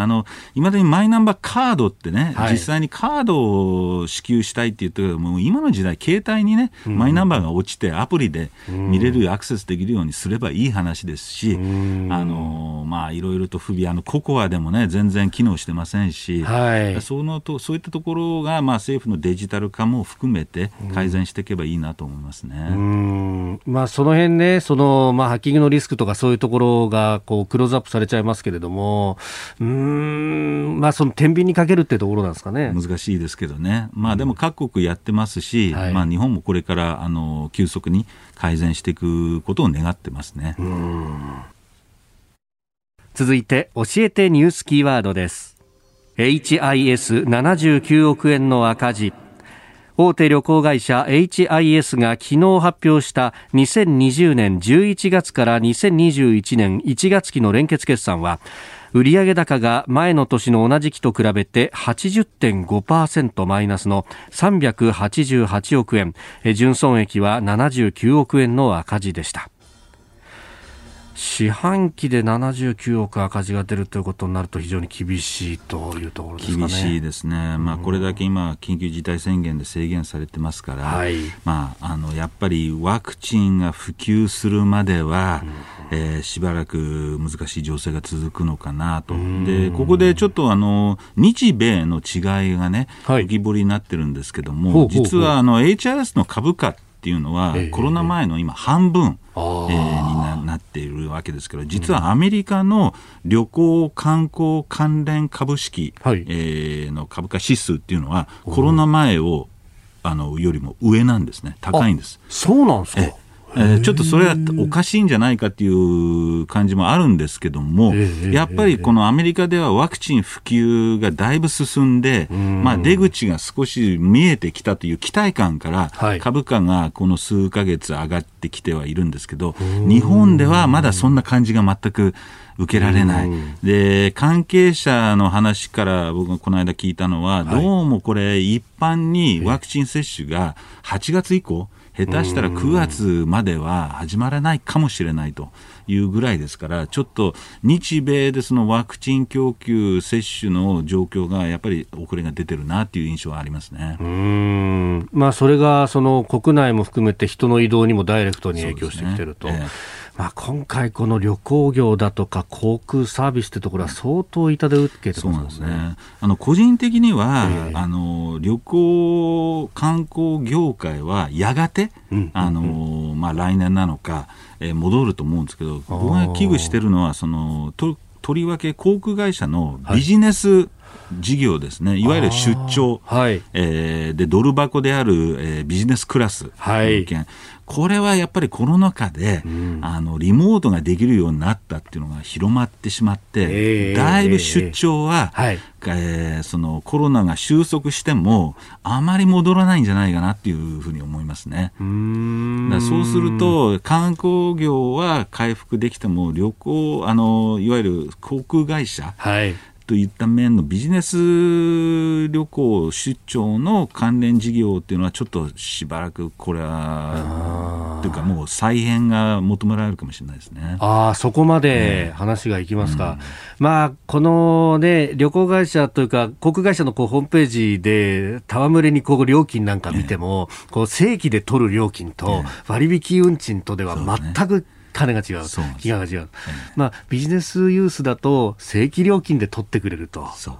い。まだにマイナンバーカードってね、はい、実際にカードを支給したいって言ってるけど、もう今の時代、携帯にね、マイナンバーが落ちて、アプリで見れる、アクセスできるようにすればいい話ですし、あのまあ、いろいろと不備、あのココアでもね、全然機能してませんし、はい、そのとそういったところが、まあ、政府のデジタル化も含めて改善していけばいいなと思いますね。うんまあ、その辺ね、その、まあ、ハッキングのリスクとかそういうところが、こう、クローズアップされちゃいますけれども、うん、まあ、その、天秤にかけるってところなんですかね。難しいですけどね。まあ、でも各国やってますし、はい、まあ、日本もこれから、あの、急速に改善していくことを願ってますね。続いて、教えてニュースキーワードです。HIS79 億円の赤字。大手旅行会社 HIS が昨日発表した2020年11月から2021年1月期の連結決算は売上高が前の年の同じ期と比べて80.5%マイナスの388億円。純損益は79億円の赤字でした。四半期で79億赤字が出るということになると非常に厳しいというところですか、ね、厳しいですね、まあ、これだけ今、緊急事態宣言で制限されてますから、はい、まあ、あのやっぱりワクチンが普及するまでは、うん、えー、しばらく難しい情勢が続くのかなと、でここでちょっとあの日米の違いがね、浮き彫りになってるんですけども、実はあの HIS の株価っていうのは、コロナ前の今、半分、えー、になっているわけですけど、実はアメリカの旅行・観光関連株式、はい、えー、の株価指数っていうのは、コロナ前をあのよりも上なんですね、高いんです。そうなんですかえー、ちょっとそれはおかしいんじゃないかっていう感じもあるんですけども、やっぱりこのアメリカではワクチン普及がだいぶ進んで、まあ、出口が少し見えてきたという期待感から、株価がこの数か月上がってきてはいるんですけど、日本ではまだそんな感じが全く受けられない、で関係者の話から僕がこの間聞いたのは、どうもこれ、一般にワクチン接種が8月以降、下手したら9月までは始まらないかもしれないというぐらいですから、ちょっと日米でそのワクチン供給、接種の状況がやっぱり遅れが出てるなという印象はありますね。うん。まあ、それがその国内も含めて人の移動にもダイレクトに影響してきてると。まあ、今回、この旅行業だとか航空サービスってところは相当痛手受けてますね、ね、あの個人的には、えー、あの旅行、観光業界はやがて、あのまあ、来年なのか、えー、戻ると思うんですけど、僕が危惧してるのはそのと、とりわけ航空会社のビジネス、はい。事業ですね、いわゆる出張、はい、えー、でドル箱である、えー、ビジネスクラス。の件、はい、これはやっぱりコロナ禍で、うん、あのリモートができるようになったっっていうのが広まってしまって、だいぶ出張は、はい、えー、そのコロナが収束してもあまり戻らないんじゃないかなっていうふうに思いますね。だそうすると観光業は回復できても旅行あのいわゆる航空会社、はい、といった面のビジネス旅行出張の関連事業っていうのはちょっとしばらくこれはというかもう再編が求められるかもしれないですね。あそこまで話がいきますか、うん、まあこのね旅行会社というか航空会社のこうホームページで戯れにこう料金なんか見ても、こう正規で取る料金と割引運賃とでは全く、金が違う、が違う、まあ、ビジネスユースだと正規料金で取ってくれると。そう。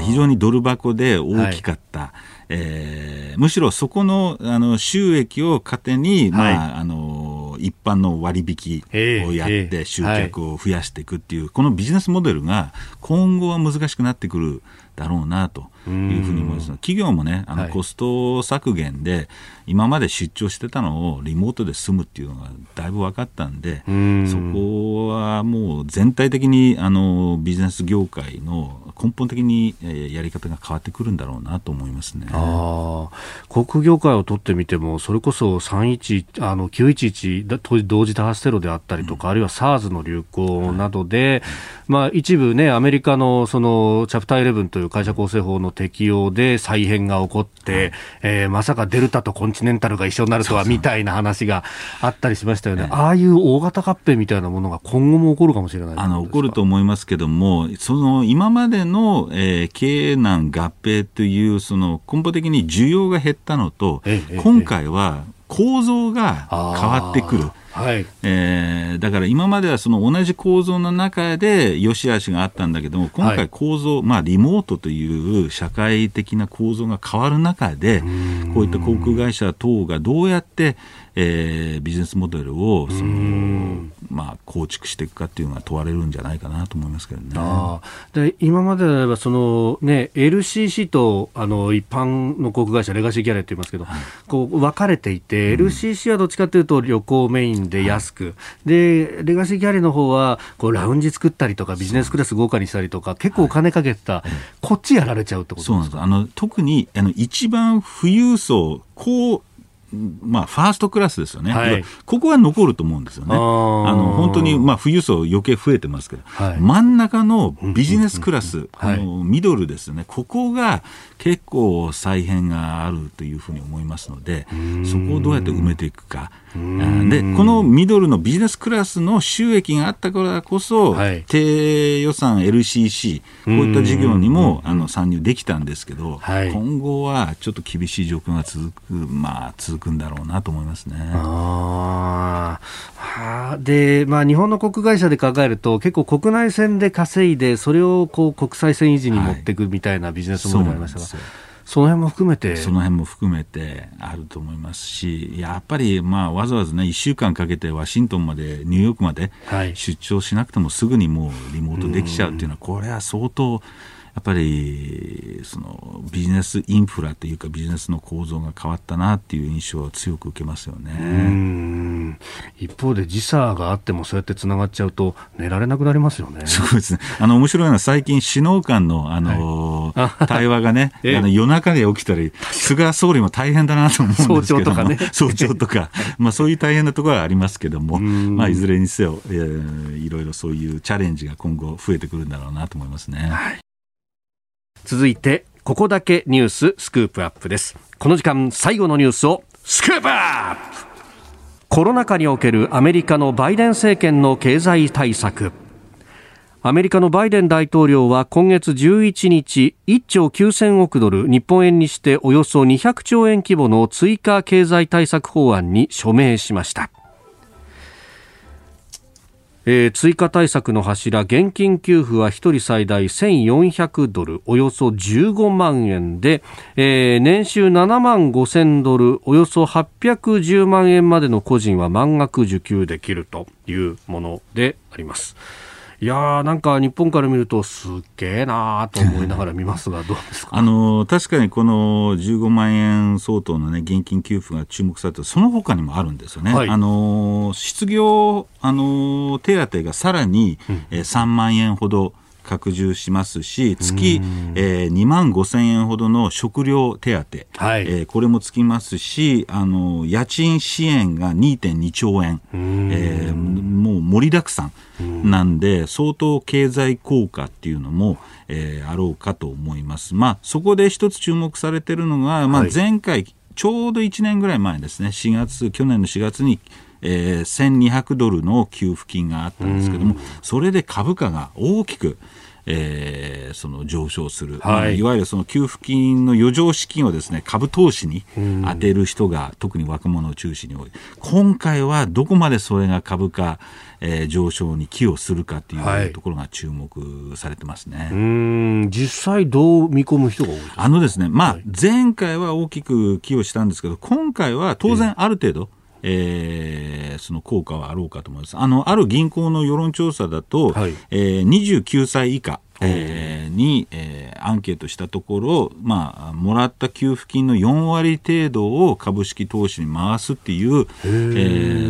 非常にドル箱で大きかった、はい、えー、むしろそこのあの収益を糧に、はい、まあ、あの一般の割引をやって集客を増やしていくっていう、えーえー、このビジネスモデルが今後は難しくなってくるだろうなというふうに思います。企業もね、あのコスト削減で、今まで出張してたのをリモートで済むっていうのがだいぶ分かったんで、ん。そこはもう全体的にあのビジネス業界の根本的に、えやり方が変わってくるんだろうなと思いますね。あ航空業界を取ってみても、それこそ311あの911当時同時多発テロであったりとか、うん、あるいは SARS の流行などで、まあ、一部ね、アメリカのそのチャプター11という会社構成法の適用で再編が起こって、えー、まさかデルタとコンチネンタルが一緒になるとはみたいな話があったりしましたよね。ああいう大型合併みたいなものが今後も起こるかもしれない。あの起こると思いますけども、その今までの、えー、経営難合併というその根本的に需要が減ったのと、今回は構造が変わってくる。はい。えー、だから今まではその同じ構造の中で良し悪しがあったんだけども今回構造、はい、まあ、リモートという社会的な構造が変わる中でこういった航空会社等がどうやってえー、ビジネスモデルをその、まあ、構築していくかっていうのが問われるんじゃないかなと思いますけどね。あで今までであればその、ね、LCC とあの一般の航空会社レガシーギャレーって言いますけど、はい、こう分かれていて、うん、LCC はどっちかというと旅行メインで安く、はい、でレガシーギャレーの方はこうラウンジ作ったりとかビジネスクラス豪華にしたりとか結構お金かけてた、はい、こっちやられちゃうってことですか？あの特にあの一番富裕層こうまあ、ファーストクラスですよね、はい、ここは残ると思うんですよね、あの本当に、まあ、富裕層、余計増えてますけど、はい、真ん中のビジネスクラス、あのミドルですよね、ここが結構再編があるというふうに思いますので、そこをどうやって埋めていくか。でこのミドルのビジネスクラスの収益があったからこそ、はい、低予算 LCC こういった事業にもあの参入できたんですけど、はい、今後はちょっと厳しい状況が続く、まあ、続くんだろうなと思いますね。あで、まあ、日本の国会社で考えると結構国内線で稼いでそれをこう国際線維持に持っていくみたいなビジネスモデルがありましたが。はいその辺も含めて。その辺も含めてあると思いますしやっぱりまあわざわざね1週間かけてワシントンまでニューヨークまで出張しなくてもすぐにもうリモートできちゃうっていうのはこれは相当やっぱりそのビジネスインフラというかビジネスの構造が変わったなっていう印象は強く受けますよね。一方で時差があってもそうやってつながっちゃうと寝られなくなりますよね。そうですね。あの面白いのは最近首脳間のあの、はい、対話がね あの夜中で起きたり菅総理も大変だなと思うんですけども。早朝とかね。早朝とか、まあ、そういう大変なところはありますけども、まあ、いずれにせよ、えー、いろいろそういうチャレンジが今後増えてくるんだろうなと思いますね。はい続いてここだけニューススクープアップです。この時間最後のニュースをスクープアップ。コロナ禍におけるアメリカのバイデン政権の経済対策。アメリカのバイデン大統領は今月11日1兆9000億ドル日本円にしておよそ200兆円規模の追加経済対策法案に署名しました。えー、追加対策の柱現金給付は1人最大1400ドルおよそ15万円で、えー、年収7万5000ドルおよそ810万円までの個人は満額受給できるというものであります。いやなんか日本から見るとすっげえなと思いながら見ますが、どうですか？あの確かにこの15万円相当の、ね、現金給付が注目されてその他にもあるんですよね。はい、あの失業あの手当がさらに、うん、え3万円ほど拡充しますし月、えー、2万5千円ほどの食料手当、はい、えー、これもつきますしあの家賃支援が2.2兆円、えー、もう盛りだくさんなんで相当経済効果っていうのも、えー、あろうかと思います。まあ、そこで一つ注目されているのが、まあ、前回、はい、ちょうど1年ぐらい前ですね。4月去年の4月にえー、1200ドルの給付金があったんですけども、それで株価が大きく、えー、その上昇する、はい、いわゆるその給付金の余剰資金をですね株投資に充てる人が、特に若者を中心に多い、今回はどこまでそれが株価、えー、上昇に寄与するかというところが注目されてますね、はい、実際、どう見込む人が多いあのですね、まあ、前回は大きく寄与したんですけど、今回は当然、ある程度、えー、その効果はあろうかと思います。あの、ある銀行の世論調査だと、はい、えー、29歳以下、えー、に、えー、アンケートしたところ、まあ、もらった給付金の4割程度を株式投資に回すっていう、え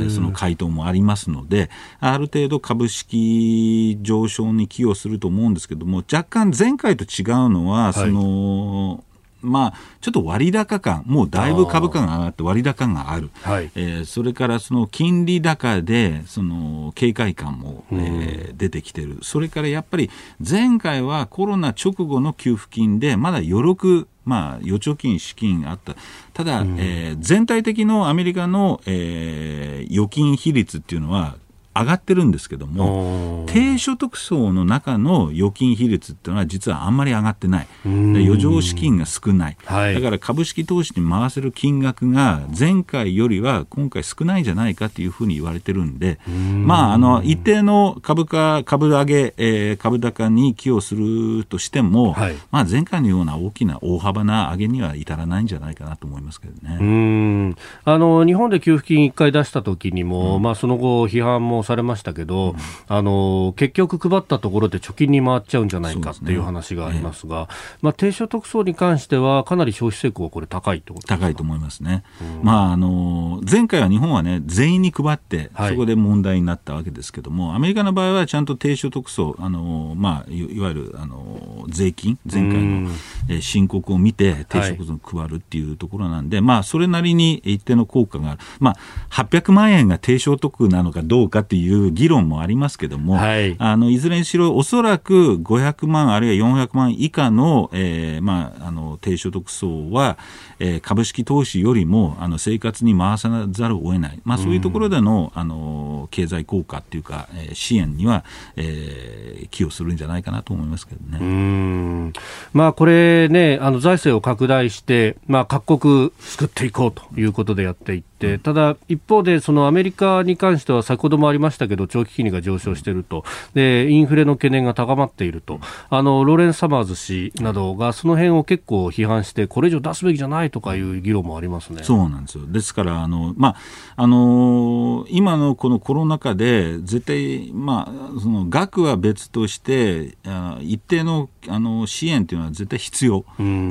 ー、その回答もありますので、ある程度株式上昇に寄与すると思うんですけども、若干前回と違うのは、はい、その、まあ、ちょっと割高感、もうだいぶ株価が上がって割高がある、はい、えー、それからその金利高でその警戒感も、えー、出てきてる、それからやっぱり前回はコロナ直後の給付金で、まだ余力、まあ、預貯金、資金あった、ただ、うん、えー、全体的のアメリカの、えー、預金比率っていうのは、上がってるんですけども、低所得層の中の預金比率っていうのは実はあんまり上がってない。余剰資金が少ない、はい、だから株式投資に回せる金額が前回よりは今回少ないんじゃないかというふうに言われてるんで、まあ、あの、一定の株価、株上げ、えー、株高に寄与するとしても、はい、まあ、前回のような大きな大幅な上げには至らないんじゃないかなと思いますけどね。うん。あの日本で給付金1回出した時にも、うん、まあ、その後批判もされましたけど、うん、あの結局配ったところで貯金に回っちゃうんじゃないかっていう話がありますが、すねえまあ、低所得層に関しては、かなり消費成功はこれ高いってこと高いと思いますね。うん、まあ、あの前回は日本はね、全員に配って、そこで問題になったわけですけども、はい、アメリカの場合はちゃんと低所得層、あのまあ、いわゆるあの税金、前回の、え申告を見て、低所得層に配るっていうところなんで、はい、まあ、それなりに一定の効果がある。まあ、800万円が低所得なのかどうかっていう議論もありますけども、はい、あのいずれにしろ、おそらく500万あるいは400万以下の,、えーまあ、あの低所得層は、えー、株式投資よりもあの生活に回さざるを得ない、まあ、そういうところでの,、あの経済効果っていうか、えー、支援には、えー、寄与するんじゃないかなと思いますけどね。うん。まあ、これね、あの財政を拡大して、まあ、各国救っていこうということでやっていって、ただ一方で、そのアメリカに関しては先ほどもありましたけど、長期金利が上昇していると、でインフレの懸念が高まっていると、あのローレン・サマーズ氏などがその辺を結構批判して、これ以上出すべきじゃないとかいう議論もありますね。そうなんですよ、ですからあの、まああのー、今のこのコロナ禍で、絶対、まあ、その額は別として、あ一定のあの支援というのは絶対必要、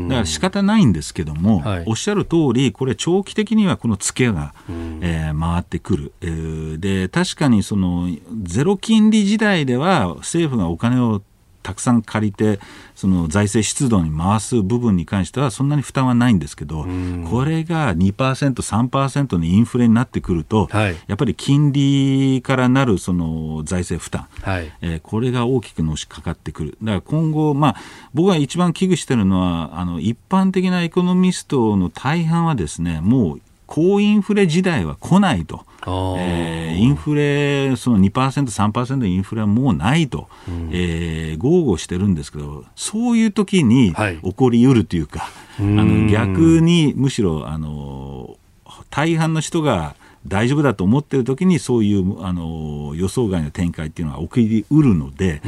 だから仕方ないんですけども、はい、おっしゃる通り、これ、長期的にはこのツケが、えー、回ってくる、えー、で確かにそのゼロ金利時代では、政府がお金をたくさん借りてその財政出動に回す部分に関してはそんなに負担はないんですけど、これが 2%3% のインフレになってくると、はい、やっぱり金利からなるその財政負担、はい、えー、これが大きくのしかかってくる。だから今後、まあ、僕が一番危惧しているのはあの一般的なエコノミストの大半はですねもう高インフレ時代は来ないと。えー、インフレ、その2%、3%のインフレはもうないと、うん、えー、豪語してるんですけど、そういう時に起こりうるというか、はい、あの逆にむしろあの大半の人が大丈夫だと思ってる時にそういうあの予想外の展開っていうのは起きりうるので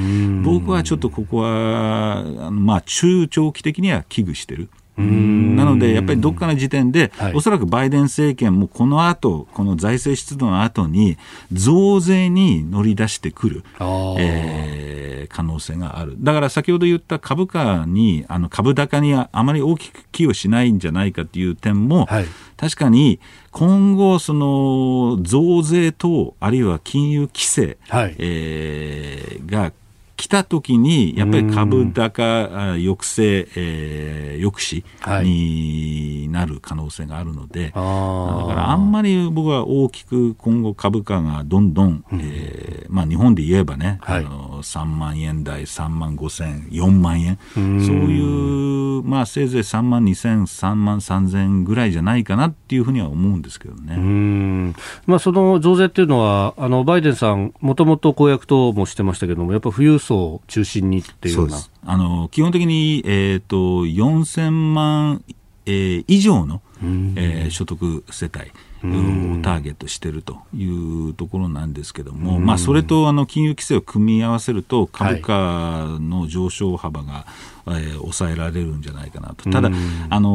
僕はちょっとここはあの、まあ、中長期的には危惧してる。なので、やっぱりどっかの時点で、はい、おそらくバイデン政権もこの後、この財政出動の後に、増税に乗り出してくる、えー、可能性がある。だから先ほど言った株価に、あの株高にあまり大きく寄与しないんじゃないかという点も、はい、確かに今後、その増税等、あるいは金融規制、はい、えー、が来た時に、やっぱり株高抑制、えー、抑止になる可能性があるので、はい、だからあんまり僕は大きく今後株価がどんどん、うん、えー、まあ日本で言えばね、はい、あの3万円台、3万5千、4万円、そういう、まあせいぜい3万2千、3万3千ぐらいじゃないかなっていうふうには思うんですけどね。まあその増税っていうのは、あのバイデンさん、もともと公約等もしてましたけども、やっぱ富裕層を中心にっていうような。あの基本的に、えーと、4000万、えー、以上の、えー、所得世帯。をターゲットしているというところなんですけども、まあ、それとあの金融規制を組み合わせると株価の上昇幅が、えー、抑えられるんじゃないかなと、ただ、あの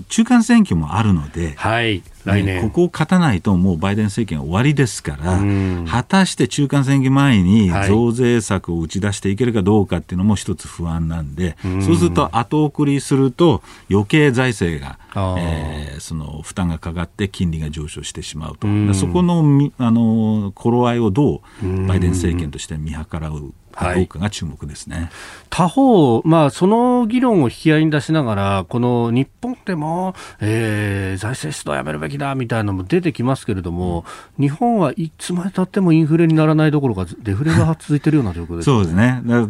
ー、中間選挙もあるので、はい、来年、ね、ここを勝たないと、もうバイデン政権終わりですから、果たして中間選挙前に増税策を打ち出していけるかどうかっていうのも一つ不安なんで、そうすると後送りすると、余計財政が、えー、その負担がかかって、金利が上昇してしまうと、そこのあの頃合いをどうバイデン政権として見計らうかどうかが注目ですね、はい、他方、まあ、その議論を引き合いに出しながら、この日本でも、えー、財政出動やめるべきだみたいなのも出てきますけれども、うん、日本はいつまでたってもインフレにならないどころか、デフレが続いているような状況です、ね、そうですね。だ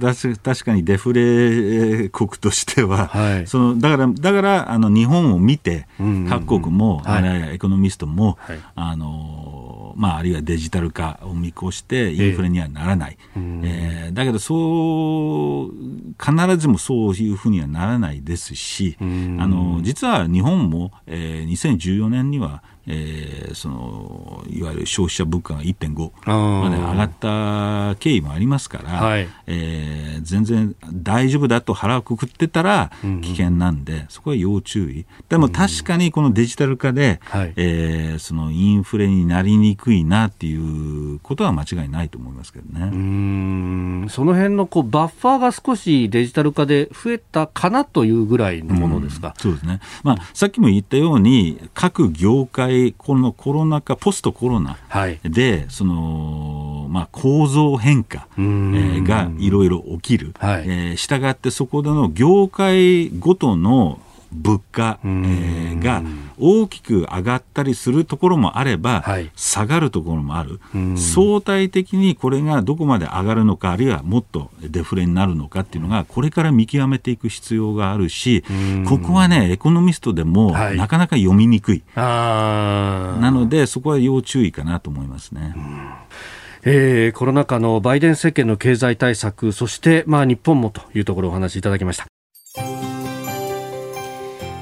確かにデフレ国としては、はい、そのだからだからあの日本を見て、各国も、はい、エコノミストも、はい、あのまあ、あるいはデジタル化を見越して、インフレにはならない。えー、えーだけどそう必ずもそういうふうにはならないですしあの実は日本も、えー、2014年にはえー、そのいわゆる消費者物価が1.5まで上がった経緯もありますから、はい、えー、全然大丈夫だと腹をくくってたら危険なんで、うんうん、そこは要注意。でも確かにこのデジタル化で、うん、えー、そのインフレになりにくいなっていうことは間違いないと思いますけどね。うんその辺のこうバッファーが少しデジタル化で増えたかなというぐらいのものですか、うん、そうですね、まあ、さっきも言ったように各業界このコロナ禍、ポストコロナで、はい、そのまあ、構造変化、えー、がいろいろ起きる、はい、えー、したがってそこでの業界ごとの物価、えー、が大きく上がったりするところもあれば、はい、下がるところもある、相対的にこれがどこまで上がるのか、あるいはもっとデフレになるのかっていうのが、これから見極めていく必要があるし、ここはね、エコノミストでもなかなか読みにくい、はい、なので、そこは要注意かなと思いますね。えー、コロナ禍のバイデン政権の経済対策、そして、まあ、日本もというところをお話しいただきました。